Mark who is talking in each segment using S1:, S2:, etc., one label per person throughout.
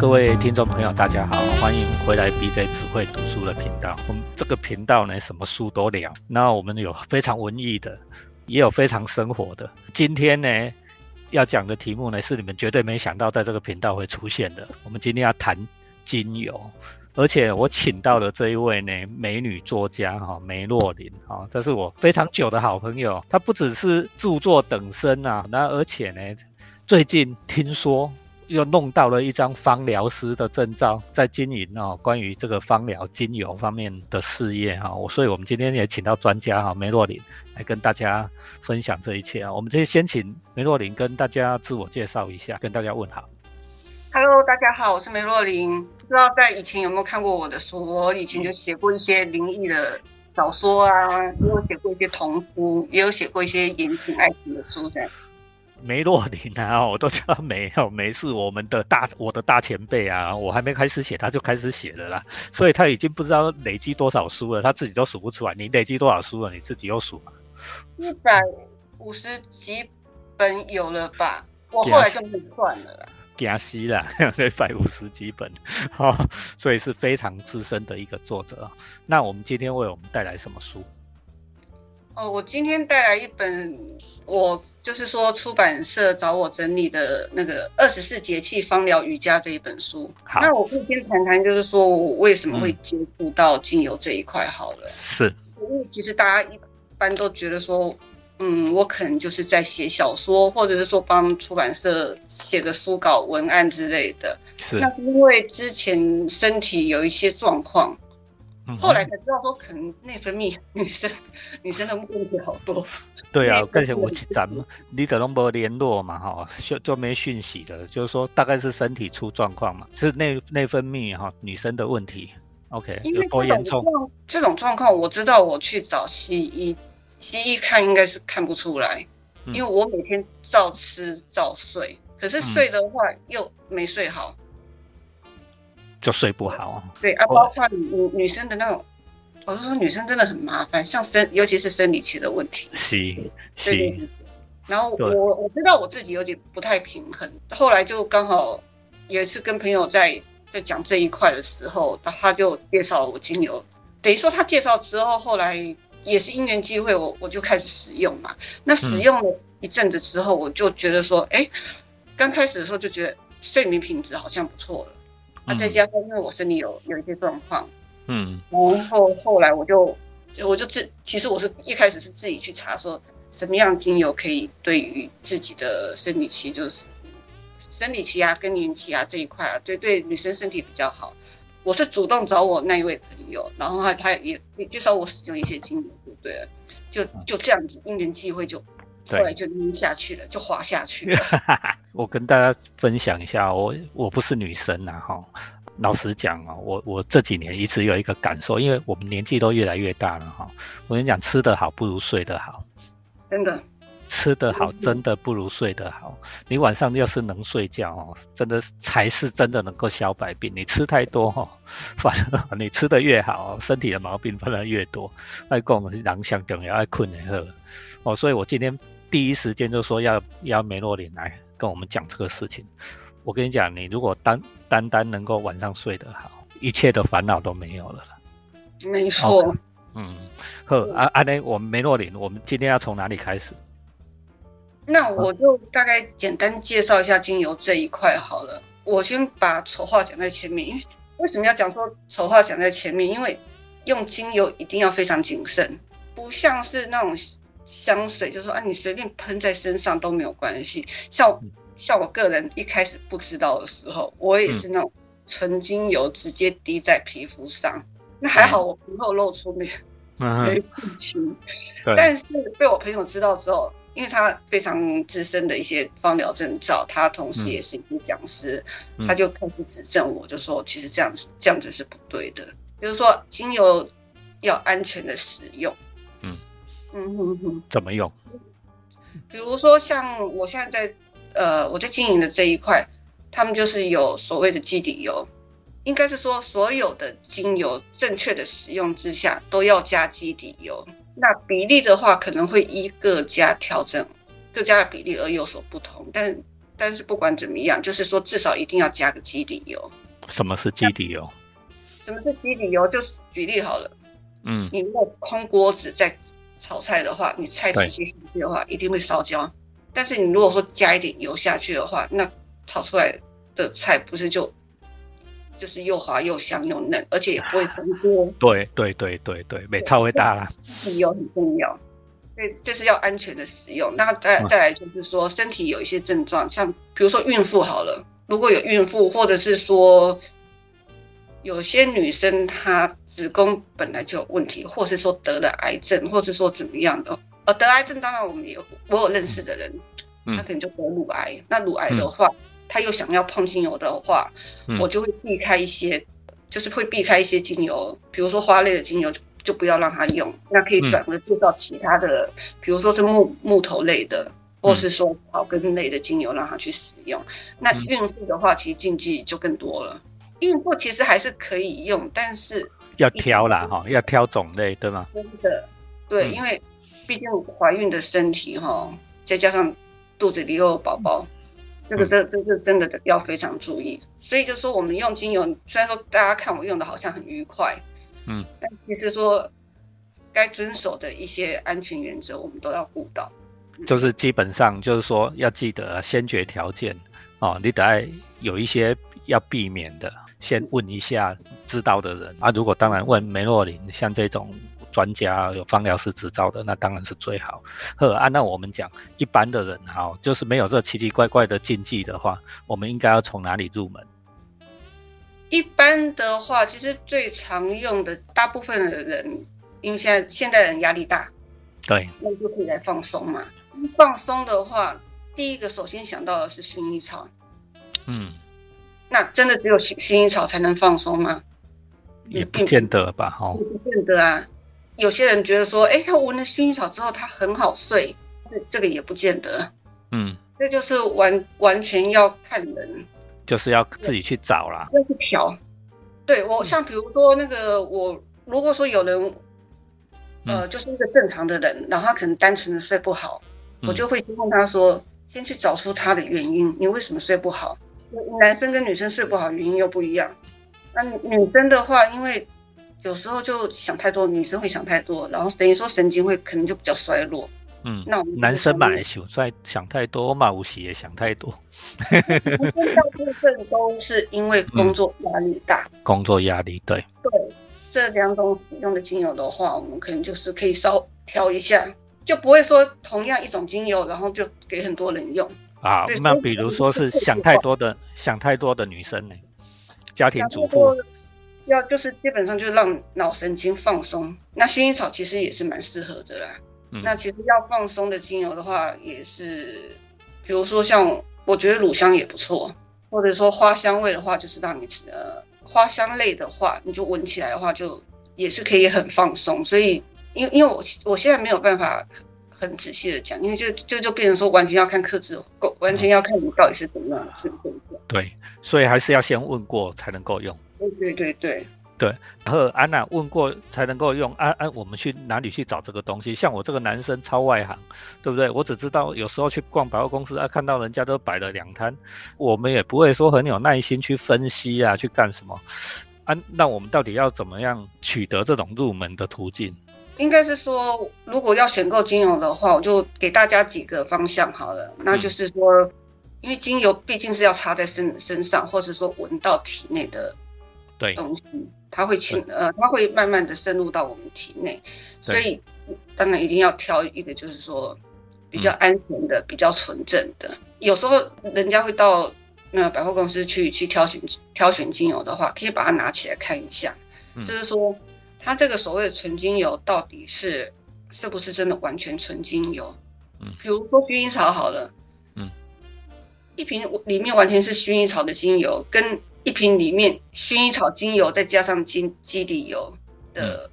S1: 各位听众朋友，大家好，欢迎回来 BJ 只会读书的频道。我们这个频道呢，什么书都聊。那我们有非常文艺的，也有非常生活的。今天呢，要讲的题目呢，是你们绝对没想到在这个频道会出现的。我们今天要谈精油，而且我请到的这一位呢，美女作家哈梅洛琳哈，这是我非常久的好朋友。她不只是著作等身啊，那而且呢，最近听说。又弄到了一张芳疗师的证照，在经营哦，关于这个芳疗精油方面的事业哈，我所以我们今天也请到专家哈梅洛琳来跟大家分享这一切啊。我们这先请梅洛琳跟大家自我介绍一下，跟大家问好。
S2: Hello，大家好，我是梅洛琳。不知道在以前有没有看过我的书？我以前就写过一些灵异的小说啊，也有写过一些童书，也有写过一些言情爱情的书这样。
S1: 梅洛林啊，我都叫梅哦，梅是我们的大我的大前辈啊，我还没开始写，他就开始写了啦，所以他已经不知道累积多少书了，他自己都数不出来。你累积多少书了？你自己又数吗？
S2: 一百五十几本有了吧？我后来就不算了啦。
S1: 加西了，一百五十几本，好，所以是非常资深的一个作者。那我们今天为我们带来什么书？
S2: 哦，我今天带来一本，我就是说出版社找我整理的那个《二十四节气芳疗瑜伽》这一本书。好那我可以先谈谈，就是说我为什么会接触到精油这一块好了。
S1: 是，
S2: 因为其实大家一般都觉得说，嗯，我可能就是在写小说，或者是说帮出版社写个书稿文案之类的。
S1: 是，
S2: 那是因为之前身体有一些状况。后来才知道说，可能内分泌女生女生的问题好多。
S1: 对啊，更像我咱们你德隆博联络嘛，哈，就就没讯息的，就是说大概是身体出状况嘛，是内内分泌哈女生的问题。OK，有多严重？
S2: 这种状况我知道，我去找西医，西医看应该是看不出来，因为我每天照吃照睡，可是睡的话又没睡好。
S1: 就睡不好，
S2: 对啊，包括女女生的那种，我是说女生真的很麻烦，像生尤其是生理期的问题，
S1: 是是。
S2: 然后我我知道我自己有点不太平衡，后来就刚好有一次跟朋友在在讲这一块的时候，他就介绍了我精油，等于说他介绍之后，后来也是因缘机会，我我就开始使用嘛。那使用了一阵子之后，我就觉得说，哎，刚开始的时候就觉得睡眠品质好像不错了。那再加上因为我身体有有一些状况，嗯，然后后来我就我就自其实我是一开始是自己去查说什么样精油可以对于自己的生理期，就是生理期啊、更年期啊这一块啊，对对女生身体比较好。我是主动找我那一位朋友，然后他他也介绍我使用一些精油，对不对？就就这样子因缘际会就。后来就晕下去了，就滑下去了。
S1: 我跟大家分享一下，我我不是女生呐，哈。老实讲哦，我我这几年一直有一个感受，因为我们年纪都越来越大了，哈。我跟你讲，吃得好不如睡得好，
S2: 真的。
S1: 吃得好真的不如睡得好。你晚上要是能睡觉哦，真的才是真的能够消百病。你吃太多哈，反而你吃的越好，身体的毛病反而越多。爱讲是人相重要，爱困的好哦。所以我今天。第一时间就说要要梅洛林来跟我们讲这个事情。我跟你讲，你如果单单单能够晚上睡得好，一切的烦恼都没有了。
S2: 没错。
S1: 嗯，呵，阿阿雷，我们梅洛林，我们今天要从哪里开始？
S2: 那我就大概简单介绍一下精油这一块好了。我先把丑话讲在前面，因为为什么要讲说丑话讲在前面？因为用精油一定要非常谨慎，不像是那种。香水就说啊，你随便喷在身上都没有关系。像像我个人一开始不知道的时候，我也是那种纯精油直接滴在皮肤上。那还好我没有露出没没病情。但是被我朋友知道之后，因为他非常资深的一些芳疗证照，他同时也是一个讲师，他就开始指正我，就说其实这样子这样子是不对的。比如说精油要安全的使用。
S1: 嗯哼哼，怎么用？
S2: 比如说像我现在在呃我在经营的这一块，他们就是有所谓的基底油，应该是说所有的精油正确的使用之下都要加基底油。那比例的话可能会依各家调整各家的比例而有所不同，但但是不管怎么样，就是说至少一定要加个基底油。
S1: 什么是基底油？
S2: 什么是基底油？就是举例好了，
S1: 嗯，
S2: 你如果空锅子在炒菜的话，你菜直接下去的话，一定会烧焦。但是你如果说加一点油下去的话，那炒出来的菜不是就就是又滑又香又嫩，而且也不会粘锅。
S1: 对对对对对，没超会大啦。
S2: 油很重要，所以就是要安全的使用。那再再来就是说，身体有一些症状，像比如说孕妇好了，如果有孕妇，或者是说有些女生她子宫本来就有问题，或是说得了癌症，或是说怎么样的。呃，得癌症当然我们有，我有认识的人，他可能就得乳癌。那乳癌的话，他又想要碰精油的话，我就会避开一些，就是会避开一些精油，比如说花类的精油就就不要让他用。那可以转而介绍其他的，比如说是木木头类的，或是说草根类的精油让他去使用。那孕妇的话，其实禁忌就更多了。孕妇其实还是可以用，但是
S1: 要挑啦，哈，要挑种类，对吗？
S2: 真的，对，因为。毕竟怀孕的身体哈，再加上肚子里又有宝宝，这个这这这真的要非常注意。所以就说我们用精油，虽然说大家看我用的好像很愉快，嗯，但其实说该遵守的一些安全原则，我们都要顾到。
S1: 就是基本上就是说要记得先决条件哦，你得有一些要避免的，先问一下知道的人啊。如果当然问梅洛林，像这种。专家有放疗师执照的，那当然是最好。呵，按照我们讲，一般的人哈，就是没有这奇奇怪怪的禁忌的话，我们应该要从哪里入门？
S2: 一般的话，其实最常用的，大部分的人，因为现在现代人压力大，
S1: 对，
S2: 那就可以来放松嘛。放松的话，第一个首先想到的是薰衣草。
S1: 嗯，
S2: 那真的只有薰薰衣草才能放松吗？
S1: 也不见得吧，哈，也
S2: 不见得啊。有些人觉得说，哎，他闻了薰衣草之后，他很好睡，这个也不见得。
S1: 嗯，
S2: 这就是完完全要看人，
S1: 就是要自己去找啦，
S2: 要去调。对我，像比如说那个，我如果说有人，呃，就是一个正常的人，然后他可能单纯的睡不好，我就会问他说，先去找出他的原因，你为什么睡不好？男生跟女生睡不好原因又不一样。那女生的话，因为有时候就想太多，女生会想太多，然后等于说神经会可能就比较衰弱。
S1: 嗯，那男生嘛，想在想太多嘛，无喜也想太多。
S2: 大部分都是因为工作压力大。
S1: 工作压力，对。
S2: 对，这两种使用的精油的话，我们可能就是可以稍调一下，就不会说同样一种精油，然后就给很多人用。
S1: 啊，那比如说是想太多的想太多的女生呢，家庭主妇。
S2: 要就是基本上就是让脑神经放松，那薰衣草其实也是蛮适合的啦。那其实要放松的精油的话，也是，比如说像我觉得乳香也不错，或者说花香味的话，就是让你呃花香类的话，你就闻起来的话，就也是可以很放松。所以，因为因为我我现在没有办法很仔细的讲，因为就就就变成说完全要看克制，够完全要看你到底是怎么样的症状。
S1: 对，所以还是要先问过才能够用。
S2: 对对对对
S1: 对，然后安娜问过才能够用安安，我们去哪里去找这个东西？像我这个男生超外行，对不对？我只知道有时候去逛百货公司啊，看到人家都摆了两摊，我们也不会说很有耐心去分析啊，去干什么？啊，那我们到底要怎么样取得这种入门的途径？
S2: 应该是说，如果要选购精油的话，我就给大家几个方向好了。那就是说，因为精油毕竟是要插在身身上，或是说闻到体内的。东西，它会侵呃，它会慢慢的深入到我们体内，所以当然一定要挑一个就是说比较安全的、比较纯正的。有时候人家会到那百货公司去去挑选挑选精油的话，可以把它拿起来看一下，就是说它这个所谓的纯精油到底是是不是真的完全纯精油？嗯，比如说薰衣草好了，嗯，一瓶里面完全是薰衣草的精油跟。一瓶里面薰衣草精油再加上基基底油的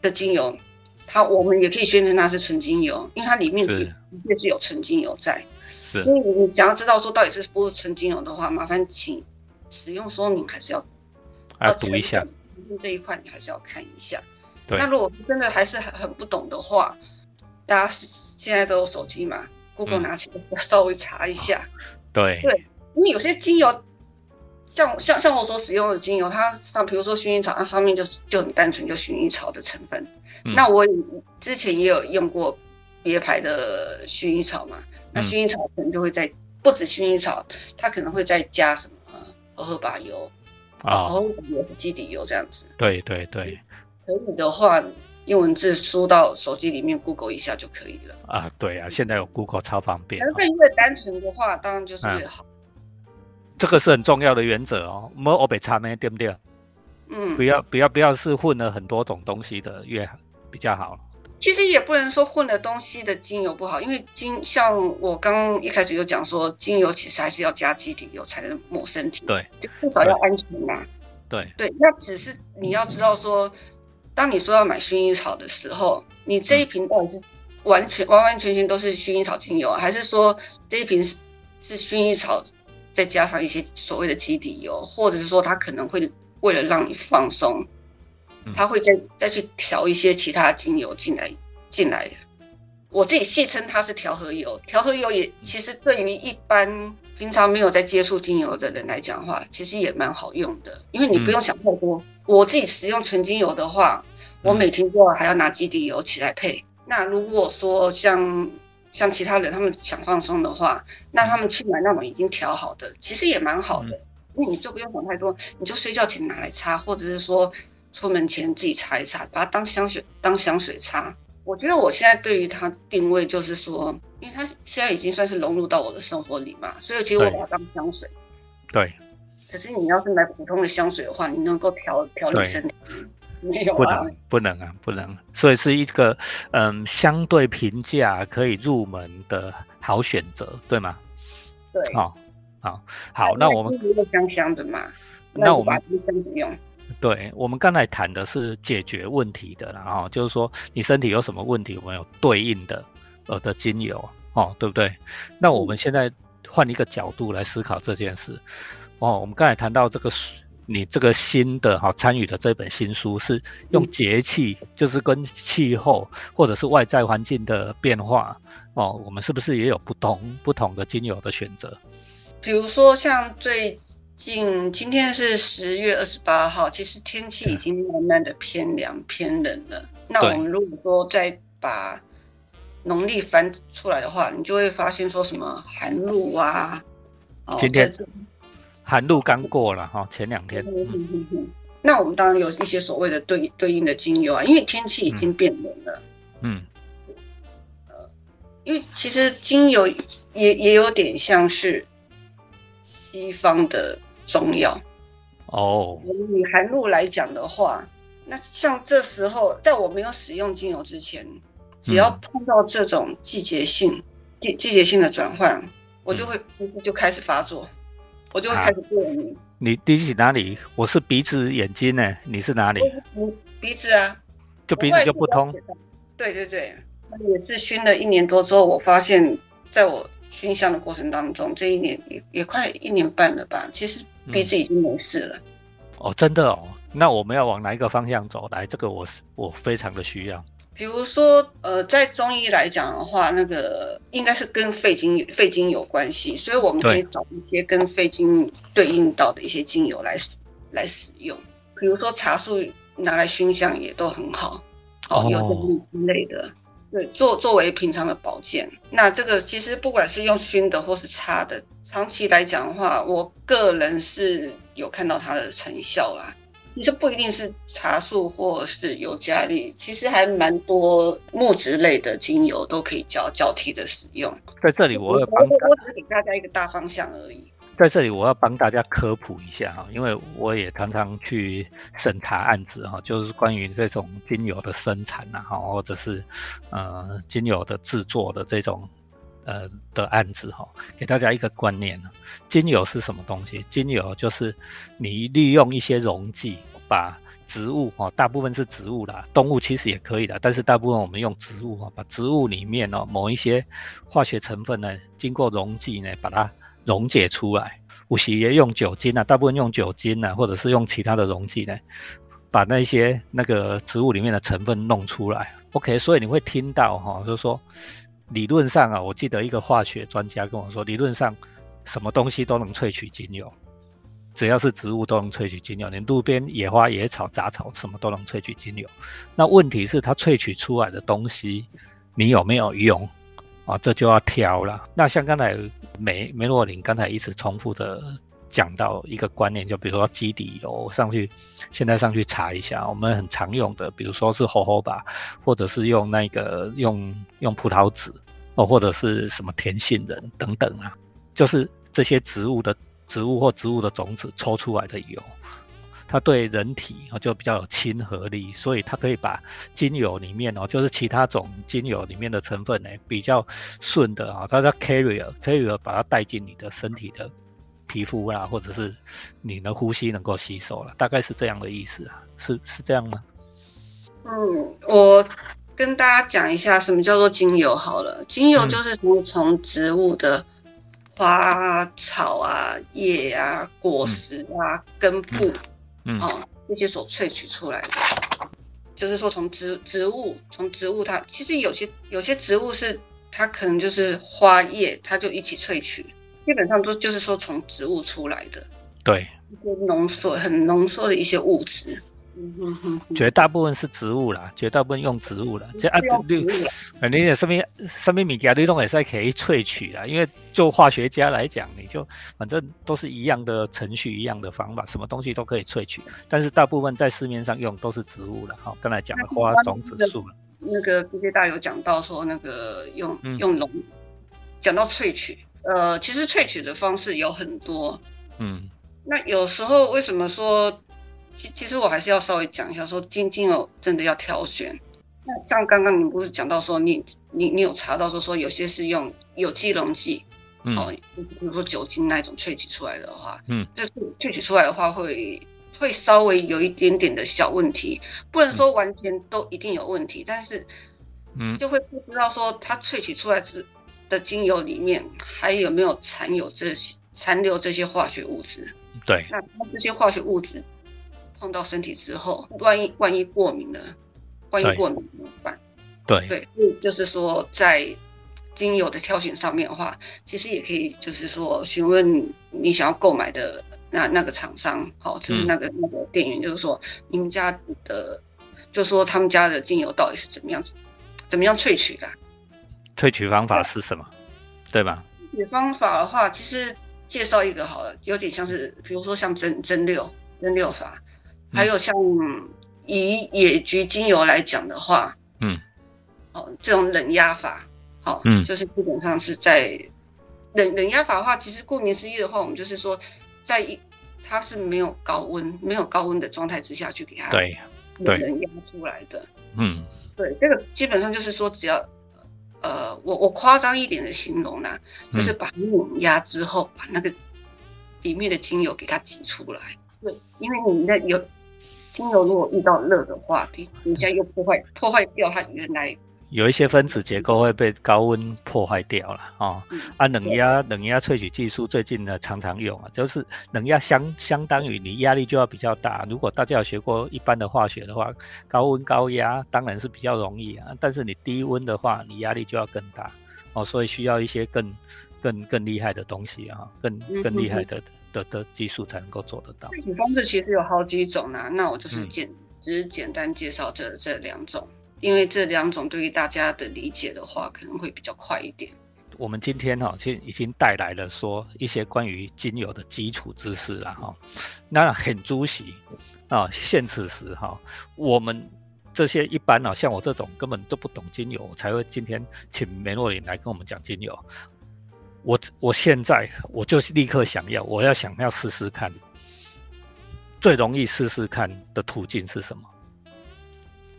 S2: 的精油，它我们也可以宣称它是纯精油，因为它里面的确是有纯精油在。
S1: 是，
S2: 所以你想要知道说到底是不是纯精油的话，麻烦请使用说明还是要
S1: 要读一下。
S2: 这一块你还是要看一下。
S1: 对。
S2: 那如果真的还是很很不懂的话，大家现在都有手机嘛，Google 拿起来稍微查一下。
S1: 对
S2: 对，因为有些精油，像像像我所使用的精油，它上比如说薰衣草，它上面就是就很单纯就薰衣草的成分。那我之前也有用过别牌的薰衣草嘛，那薰衣草可能就会在不止薰衣草，它可能会再加什么荷荷巴油啊，荷荷巴油基底油这样子。
S1: 对对对，
S2: 可以的话。用文字输到手机里面，Google 一下就可以了
S1: 啊。对啊，现在有 Google 超方便。
S2: 成分越单纯的话，当然就是越好。
S1: 这个是很重要的原则哦，没欧北差没对不对？嗯，不要不要不要是混了很多种东西的越比较好。
S2: 其实也不能说混了东西的精油不好，因为精像我刚一开始有讲说，精油其实还是要加基底油才能抹身体，
S1: 对，
S2: 就至少要安全嘛。
S1: 对
S2: 对，那只是你要知道说。当你说要买薰衣草的时候，你这一瓶到底是完全完完全全都是薰衣草精油，还是说这一瓶是是薰衣草再加上一些所谓的基底油，或者是说它可能会为了让你放松，它会再再去调一些其他精油进来进来。我自己戏称它是调和油，调和油也其实对于一般平常没有在接触精油的人来讲的话，其实也蛮好用的，因为你不用想太多。我自己使用纯精油的话。我每天都要还要拿基底油起来配。那如果说像像其他人他们想放松的话，那他们去买那种已经调好的，其实也蛮好的，因为你就不用想太多，你就睡觉前拿来擦，或者是说出门前自己擦一擦，把它当香水当香水擦。我觉得我现在对于它定位就是说，因为它现在已经算是融入到我的生活里嘛，所以其实我把它当香水。
S1: 对。
S2: 可是你要是买普通的香水的话，你能够调调理身体。没有
S1: 不能不能啊，不能，所以是一个嗯相对平价可以入门的好选择，对吗？
S2: 对，
S1: 好，好，好，那我们
S2: 香香的嘛，
S1: 那我们
S2: 这样子用。
S1: 对，我们刚才谈的是解决问题的，然后就是说你身体有什么问题，我们有对应的呃的精油哦，对不对？那我们现在换一个角度来思考这件事哦，我们刚才谈到这个。你这个新的哈参与的这本新书是用节气，就是跟气候或者是外在环境的变化哦，我们是不是也有不同不同的精油的选择？
S2: 比如说像最近今天是十月二十八号，其实天气已经慢慢的偏凉偏冷了。那我们如果说再把农历翻出来的话，你就会发现说什么寒露啊，哦
S1: 今天。寒露刚过了哈，前两天。
S2: 那我们当然有一些所谓的对对应的精油啊，因为天气已经变冷了。嗯。呃，因为其实精油也也有点像是西方的中药。
S1: 哦。
S2: 以寒露来讲的话，那像这时候，在我没有使用精油之前，只要碰到这种季节性季季节性的转换，我就会就开始发作。我就会开始过敏。
S1: 你第一哪里？我是鼻子、眼睛呢？你是哪里？
S2: 鼻子啊，
S1: 就鼻子就不通。
S2: 对对对，也是熏了一年多之后，我发现在我熏香的过程当中，这一年也也快一年半了吧，其实鼻子已经没事了。
S1: 哦，真的哦，那我们要往哪一个方向走？来，这个我我非常的需要。
S2: 比如说，呃，在中医来讲的话，那个应该是跟肺经肺经有关系，所以我们可以找一些跟肺经对应到的一些精油来来使用。比如说茶树拿来熏香也都很好，哦，有之类的，对，作作为平常的保健。那这个其实不管是用熏的或是擦的，长期来讲的话，我个人是有看到它的成效啦。其实不一定是茶树或是尤加利，其实还蛮多木质类的精油都可以交交替的使用。
S1: 在这里，我要
S2: 帮我只是给大家一个大方向而已。
S1: 在这里，我要帮大家科普一下哈，因为我也常常去审查案子哈，就是关于这种精油的生产呐哈，或者是呃精油的制作的这种。呃的案子哈，给大家一个观念呢，精油是什么东西？精油就是你利用一些溶剂，把植物哦，大部分是植物啦，动物其实也可以的，但是大部分我们用植物哈，把植物里面哦某一些化学成分呢，经过溶剂呢，把它溶解出来。有时也用酒精啊，大部分用酒精啊，或者是用其他的溶剂呢，把那些那个植物里面的成分弄出来。OK，所以你会听到哈，就是说。理论上啊，我记得一个化学专家跟我说，理论上什么东西都能萃取精油，只要是植物都能萃取精油，连路边野花、野草、杂草什么都能萃取精油。那问题是它萃取出来的东西，你有没有用啊？这就要挑了。那像刚才梅梅洛林刚才一直重复的讲到一个观念，就比如说基底油上去，现在上去查一下，我们很常用的，比如说是猴猴吧，或者是用那个用用葡萄籽。哦，或者是什么甜杏仁等等啊，就是这些植物的植物或植物的种子抽出来的油，它对人体哦就比较有亲和力，所以它可以把精油里面哦，就是其他种精油里面的成分呢比较顺的啊，它叫 carrier，carrier 把它带进你的身体的皮肤啦，或者是你的呼吸能够吸收了，大概是这样的意思啊，是是这样吗？
S2: 嗯，我。跟大家讲一下什么叫做精油好了，精油就是从从植物的花草啊、叶啊、果实啊、根部，嗯，啊这些所萃取出来的，就是说从植植物从植物它其实有些有些植物是它可能就是花叶它就一起萃取，基本上都就是说从植物出来的，
S1: 对，
S2: 一些浓缩很浓缩的一些物质。
S1: 绝大部分是植物啦，绝大部分用植物啦。这啊，你你你上面上面物件你都也是可以萃取啦。因为就化学家来讲，你就反正都是一样的程序，一样的方法，什么东西都可以萃取。但是大部分在市面上用都是植物了。好，刚才讲的花种子树了。
S2: 那个 B J 大有讲到说，那个用用龙，讲到萃取，呃，其实萃取的方式有很多。嗯，那有时候为什么说？其其实我还是要稍微讲一下，说精精油真的要挑选。那像刚刚你不是讲到说，你你你有查到说说有些是用有机溶剂，哦，比如说酒精那种萃取出来的话，嗯，就是萃取出来的话会会稍微有一点点的小问题，不能说完全都一定有问题，但是嗯，就会不知道说它萃取出来之的精油里面还有没有残有这些残留这些化学物质。
S1: 对，
S2: 那这些化学物质。碰到身体之后，万一万一过敏了，万一过敏怎么办？
S1: 对
S2: 对，就是说在精油的挑选上面的话，其实也可以就是说询问你想要购买的那那个厂商，好，就是那个那个店员，就是说你们家的，就说他们家的精油到底是怎么样怎么样萃取的？
S1: 萃取方法是什么？对吧？
S2: 萃取方法的话，其实介绍一个好了，有点像是，比如说像蒸蒸馏蒸馏法。还有像以野菊精油来讲的话，嗯，哦，这种冷压法，好，嗯，就是基本上是在冷冷压法的话，其实顾名思义的话，我们就是说，在一它是没有高温、没有高温的状态之下去给它
S1: 对对
S2: 冷压出来的，嗯，对，这个基本上就是说，只要呃，我我夸张一点的形容呢，就是把冷压之后，把那个里面的精油给它挤出来，对，因为你那有。精油如果遇到热的话，比人家又破坏破坏掉它原来
S1: 有一些分子结构会被高温破坏掉了啊。啊，冷压冷压萃取技术最近呢常常用啊，就是冷压相相当于你压力就要比较大。如果大家有学过一般的化学的话，高温高压当然是比较容易啊，但是你低温的话，你压力就要更大哦，所以需要一些更更更厉害的东西啊，更更厉害的。的的技术才能够做得到。
S2: 具体方式其实有好几种呢，那我就是简只是简单介绍这这两种，因为这两种对于大家的理解的话，可能会比较快一点。
S1: 我们今天哈，其实已经带来了说一些关于精油的基础知识了哈。那很主席啊，现此时哈，我们这些一般啊，像我这种根本都不懂精油，才会今天请梅洛琳来跟我们讲精油。我我现在我就是立刻想要，我要想要试试看，最容易试试看的途径是什么？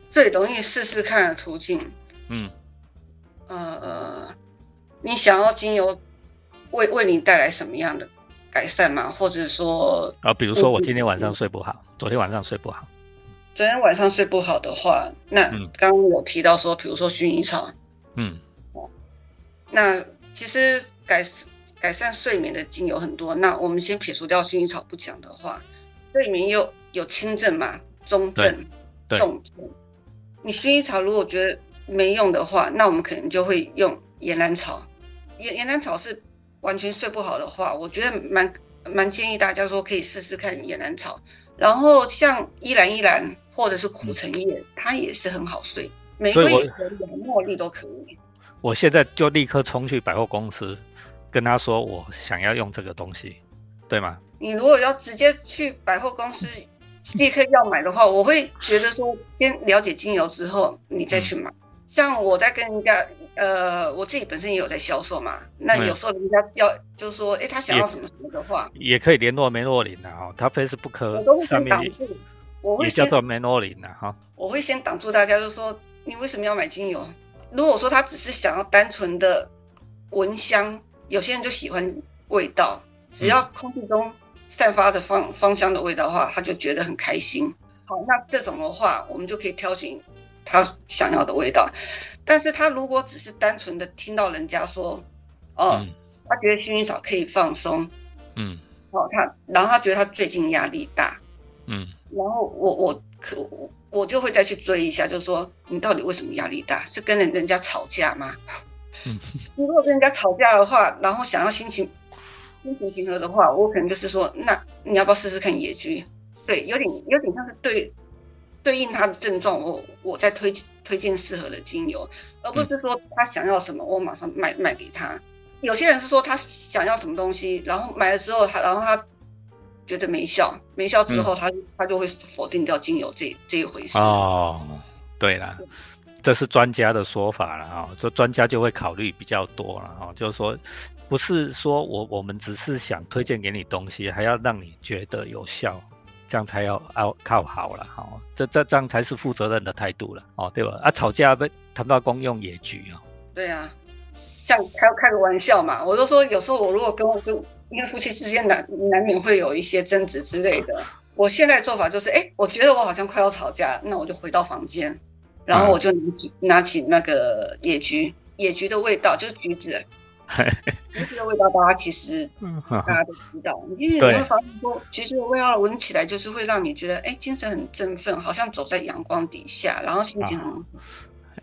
S2: 最容易试试看的途径，嗯，呃，你想要精油为为你带来什么样的改善吗？或者说
S1: 啊，比如说我今天晚上睡不好，昨天晚上睡不好，
S2: 昨天晚上睡不好的话，那刚刚有提到说，比如说薰衣草，嗯，那其实。改改善睡眠的精油很多，那我们先撇除掉薰衣草不讲的话，睡眠又有有轻症嘛、中症、重症。你薰衣草如果觉得没用的话，那我们可能就会用岩兰草。岩岩兰草是完全睡不好的话，我觉得蛮蛮建议大家说可以试试看野兰草。然后像依兰依兰或者是苦橙叶，它也是很好睡。玫瑰和茉莉都可以。
S1: 我现在就立刻冲去百货公司，跟他说我想要用这个东西，对吗？
S2: 你如果要直接去百货公司 立刻要买的话，我会觉得说先了解精油之后你再去买。像我在跟人家，呃，我自己本身也有在销售嘛，那有时候人家要就是说，哎，他想要什么什么的话，
S1: 也可以联络梅洛林的哈，他 Facebook 上面也叫做梅洛林的哈。
S2: 我会先挡住大家，就说。你为什么要买精油？如果说他只是想要单纯的闻香，有些人就喜欢味道，只要空气中散发着芳芳香的味道的话，他就觉得很开心。好，那这种的话，我们就可以挑选他想要的味道。但是他如果只是单纯的听到人家说，哦，他觉得薰衣草可以放松，嗯，哦，他然后他觉得他最近压力大，嗯，然后我我可。我就会再去追一下，就是说你到底为什么压力大？是跟人人家吵架吗？嗯，如果跟人家吵架的话，然后想要心情心情平和的话，我可能就是说，那你要不要试试看野菊？对，有点有点像是对对应他的症状，我我在推推荐适合的精油，而不是说他想要什么，我马上卖卖给他。有些人是说他想要什么东西，然后买了之后，他然后他。觉得没效，没效之后，他他就会否定掉精油这这一回事。
S1: 哦，对了，这是专家的说法了啊，这专家就会考虑比较多了哈，就是说，不是说我我们只是想推荐给你东西，还要让你觉得有效，这样才要要靠好了哈，这这这样才是负责任的态度了哦，对吧？啊，吵架被谈不到公用野菊啊。
S2: 对啊，像开开个玩笑嘛，我都说有时候我如果跟跟。因为夫妻之间难难免会有一些争执之类的。我现在做法就是，哎，我觉得我好像快要吵架，那我就回到房间，然后我就拿起拿起那个野菊，野菊的味道就是橘子，橘子的味道大家其实大家都知道。因为你会发现说，橘子的味道闻起来就是会让你觉得，哎，精神很振奋，好像走在阳光底下，然后心情很。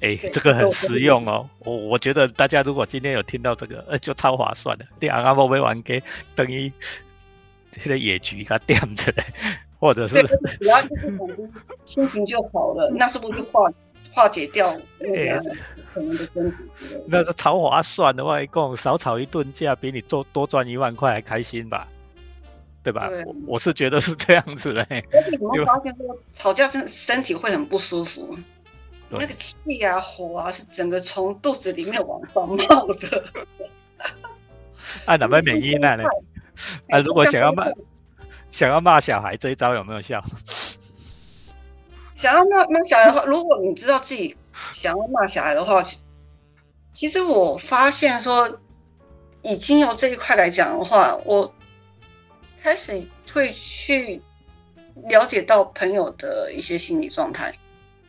S1: 哎，这个很实用哦，我我觉得大家如果今天有听到这个，呃，就超划算的。你阿伯买完给等于这个野菊它垫着，或者是
S2: 主要就是心情就好了，那是不是就化化解掉那个可能的身体？
S1: 那是超划算的话，一共少吵一顿架，比你多多赚一万块还开心吧？对吧？我我是觉得是这样子的。
S2: 而且你会发现说，吵架真身体会很不舒服。那个气啊火啊是整个从肚子里面往上冒的。
S1: 按哪位美音呢？啊，如果想要骂想要骂小孩，这一招有没有效？
S2: 想要骂骂小孩的话，如果你知道自己想要骂小孩的话，其实我发现说，以精油这一块来讲的话，我开始会去了解到朋友的一些心理状态。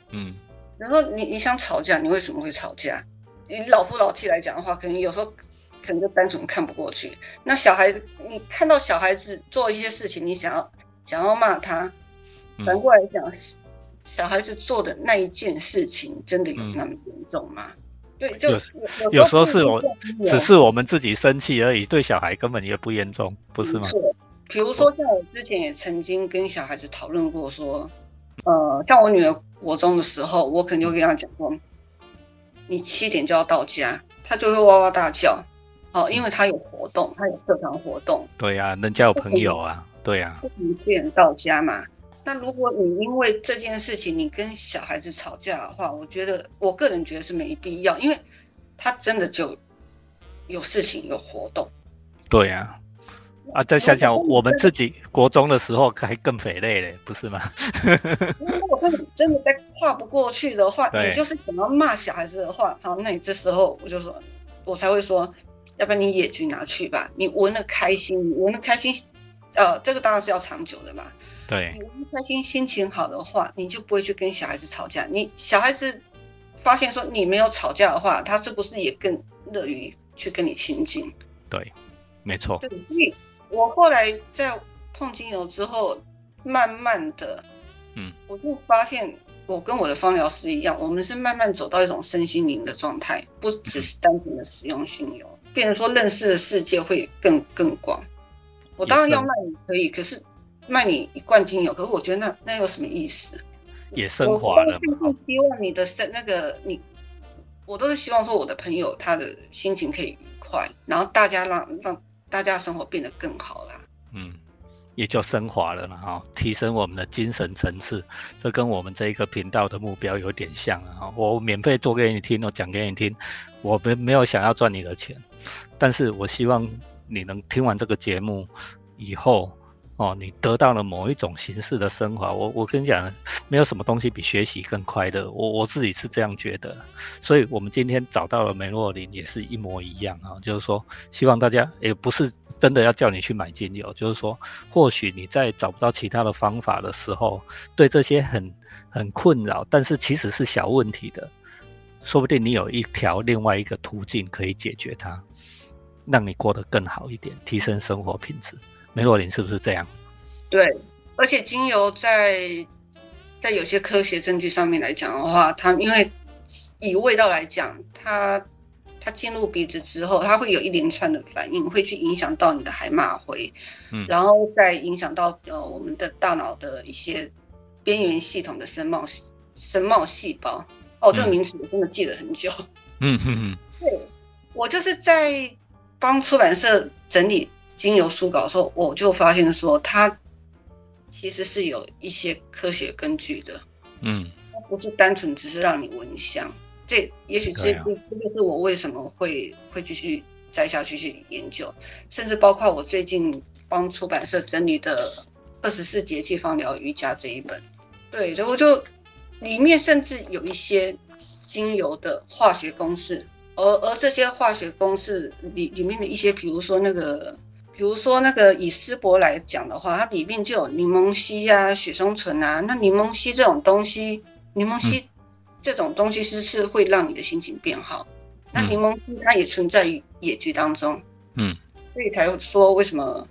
S2: 嗯。然后你你想吵架，你为什么会吵架？你老夫老妻来讲的话，可能有时候 可能就单纯看不过去。那小孩子，你看到小孩子做一些事情，你想要想要骂他，反过来讲，小孩子做的那一件事情真的有那么严重吗？对，就
S1: 有时候是我只是我们自己生气而已，对小孩根本也不严重，不是吗？
S2: 比如说像我之前也曾经跟小孩子讨论过说。呃，像我女儿国中的时候，我可能就跟他讲说，你七点就要到家，他就会哇哇大叫，哦，因为他有活动，他有社团活动。
S1: 对呀，人家有朋友啊，对呀。
S2: 不能七点到家嘛？那如果你因为这件事情你跟小孩子吵架的话，我觉得我个人觉得是没必要，因为他真的就有事情有活动。
S1: 对呀。啊，再想想我们自己国中的时候还更肥累嘞，不是吗？
S2: 如果说你真的在跨不过去的话，你就是想要骂小孩子的话，好，那你这时候我就说，我才会说，要不然你野菊拿去吧，你闻的开心，你闻的开心，呃，这个当然是要长久的嘛。
S1: 对，
S2: 你闻开心，心情好的话，你就不会去跟小孩子吵架。你小孩子发现说你没有吵架的话，他是不是也更乐于去跟你亲近？
S1: 对，没错。
S2: 对。我后来在碰精油之后，慢慢的，嗯，我就发现我跟我的芳疗师一样，我们是慢慢走到一种身心灵的状态，不只是单纯的使用精油。变成说认识的世界会更更广。我当然要卖你可以，可是卖你一罐精油，可是我觉得那那有什么意思？
S1: 也升华了嘛。
S2: 希望你的生那个你，我都是希望说我的朋友他的心情可以愉快，然后大家让让大家生活变得更好了。
S1: 嗯。也就升华了了哈，提升我们的精神层次，这跟我们这一个频道的目标有点像啊。我免费做给你听，我讲给你听，我没没有想要赚你的钱，但是我希望你能听完这个节目以后，哦，你得到了某一种形式的升华。我我跟你讲，没有什么东西比学习更快乐，我我自己是这样觉得。所以我们今天找到了梅洛林，也是一模一样啊，就是说，希望大家也不是。真的要叫你去买精油，就是说，或许你在找不到其他的方法的时候，对这些很很困扰，但是其实是小问题的，说不定你有一条另外一个途径可以解决它，让你过得更好一点，提升生活品质。梅洛林是不是这样？
S2: 对，而且精油在在有些科学证据上面来讲的话，它因为以味道来讲，它。它进入鼻子之后，它会有一连串的反应，会去影响到你的海马回，嗯，然后再影响到呃我们的大脑的一些边缘系统的声貌声貌细胞。哦，这个名词我真的记了很久。嗯哼哼。对，我就是在帮出版社整理精油书稿的时候，我就发现说，它其实是有一些科学根据的。嗯，它不是单纯只是让你闻香。这也许这这这就是我为什么会会继续再下去去研究，甚至包括我最近帮出版社整理的《二十四节气芳疗瑜伽》这一本，对，然后就里面甚至有一些精油的化学公式，而而这些化学公式里里面的一些，比如说那个，比如说那个以丝柏来讲的话，它里面就有柠檬烯啊、雪松醇啊，那柠檬烯这种东西，柠檬烯。这种东西是是会让你的心情变好。那柠檬烯它也存在于野菊当中，嗯，所以才说为什么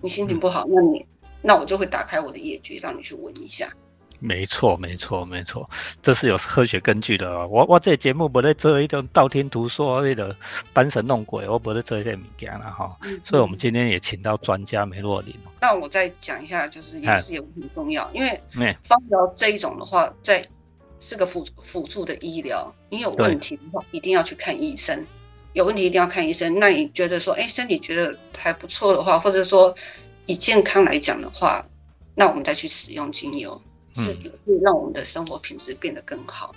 S2: 你心情不好，那你那我就会打开我的野菊，让你去闻一下。
S1: 没错，没错，没错，这是有科学根据的。我我这节目不在做一种道听途说为了搬神弄鬼，我不在做一些物件了哈。所以，我们今天也请到专家梅洛林。
S2: 那我再讲一下，就是也是有很重要，因为芳疗这一种的话，在是个辅辅助的医疗，你有问题的话，一定要去看医生。有问题一定要看医生。那你觉得说，哎，身体觉得还不错的话，或者说以健康来讲的话，那我们再去使用精油，是会让我们的生活品质变得更好。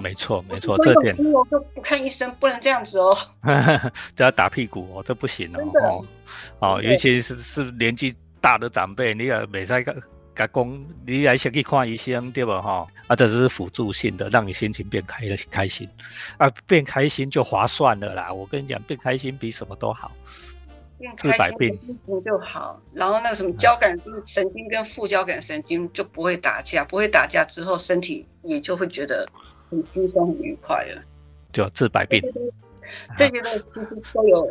S1: 没错，没错，这点
S2: 精油就不看医生，不能这样子哦，
S1: 都要打屁股哦，这不行哦。哦，尤其是是年纪大的长辈，你也没在个。甲讲，你来先去看医生，对吧？哈，啊，这只是辅助性的，让你心情变开了，开心，啊，变开心就划算了啦。我跟你讲，变开心比什么都好，
S2: 变开心心情就好。然后那个什么交感神经跟副交感神经就不会打架，不会打架之后，身体也就会觉得很轻松、很愉快了，
S1: 就治百病。
S2: 这些都其实都有。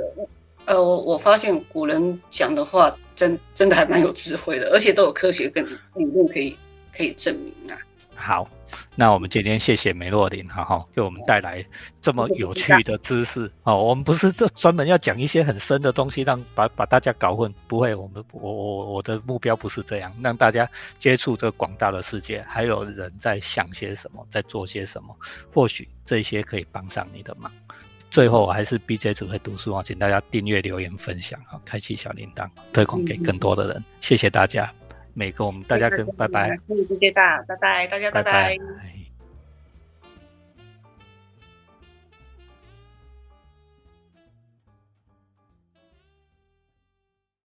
S2: 呃，我我发现古人讲的话，真真的还蛮有智慧的，而且都有科学跟理论可以可以证明啊。
S1: 好，那我们今天谢谢梅洛林，哈哈，给我们带来这么有趣的知识。哦，我们不是这专门要讲一些很深的东西，让把把大家搞混。不会，我们我我我的目标不是这样，让大家接触这个广大的世界，还有人在想些什么，在做些什么，或许这些可以帮上你的忙。最后我还是 B J 只会读书啊，请大家订阅、留言、分享啊，开启小铃铛，推广给更多的人。谢谢大家，每个我们大家跟拜拜，
S2: 谢谢大，拜拜，大家拜拜。